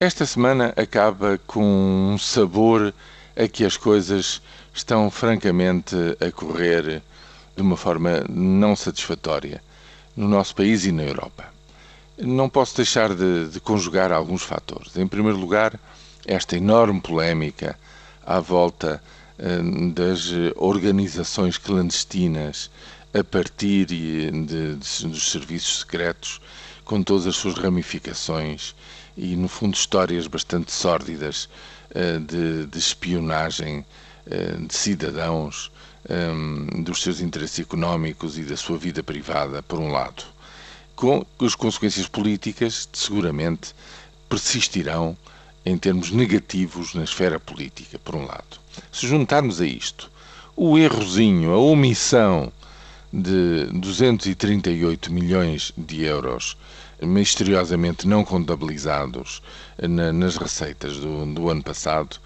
Esta semana acaba com um sabor a que as coisas estão francamente a correr de uma forma não satisfatória no nosso país e na Europa. Não posso deixar de, de conjugar alguns fatores. Em primeiro lugar, esta enorme polémica à volta eh, das organizações clandestinas a partir de, de, dos serviços secretos, com todas as suas ramificações e, no fundo, histórias bastante sórdidas uh, de, de, espionagem uh, de cidadãos, eh, dos seus interesses económicos e da sua vida privada, por um lado, com as consequências políticas, seguramente, persistirão em termos negativos na esfera política, por um lado. Se juntarmos a isto o errozinho, a omissão de 238 milhões de euros misteriosamente não contabilizados na, nas receitas do, do, ano passado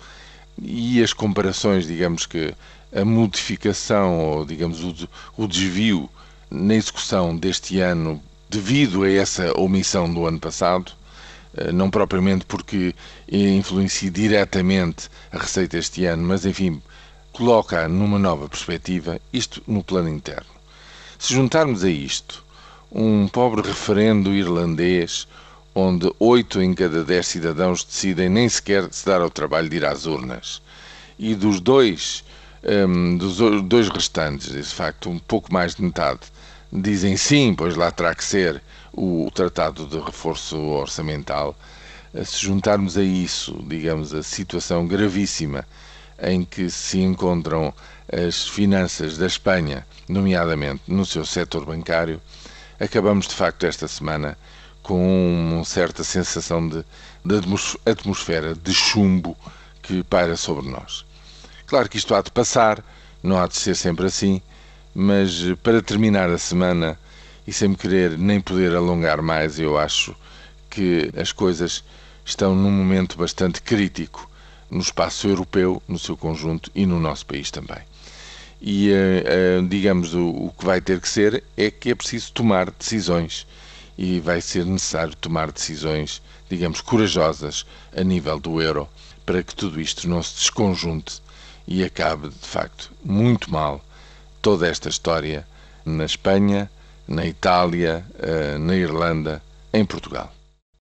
e as comparações, digamos que a modificação ou digamos o, o desvio na execução deste ano devido a essa omissão do ano passado, eh, não propriamente porque influencia diretamente a receita este ano, mas enfim, coloca numa nova perspectiva, isto no plano interno. Se juntarmos a isto um pobre referendo irlandês onde oito em cada dez cidadãos decidem nem sequer se dar ao trabalho de ir às urnas, e dos dois, um, dos dois restantes, de facto, um pouco mais de metade, dizem sim, pois lá terá que ser o Tratado de Reforço Orçamental. Se juntarmos a isso, digamos, a situação gravíssima em que se encontram as finanças da Espanha, nomeadamente no seu setor bancário, acabamos de facto esta semana com uma certa sensação de, de atmosfera de chumbo que paira sobre nós. Claro que isto há de passar, não há de ser sempre assim, mas para terminar a semana e sem me querer nem poder alongar mais, eu acho que as coisas estão num momento bastante crítico no espaço europeu, no seu conjunto e no nosso país também. E, uh, uh, digamos, o, que vai ter que ser é que é preciso tomar decisões e vai ser necessário tomar decisões, digamos, corajosas a nível do euro para que tudo isto não se desconjunte e acabe, de facto, muito mal toda esta história na Espanha, na Itália, uh, na Irlanda, em Portugal.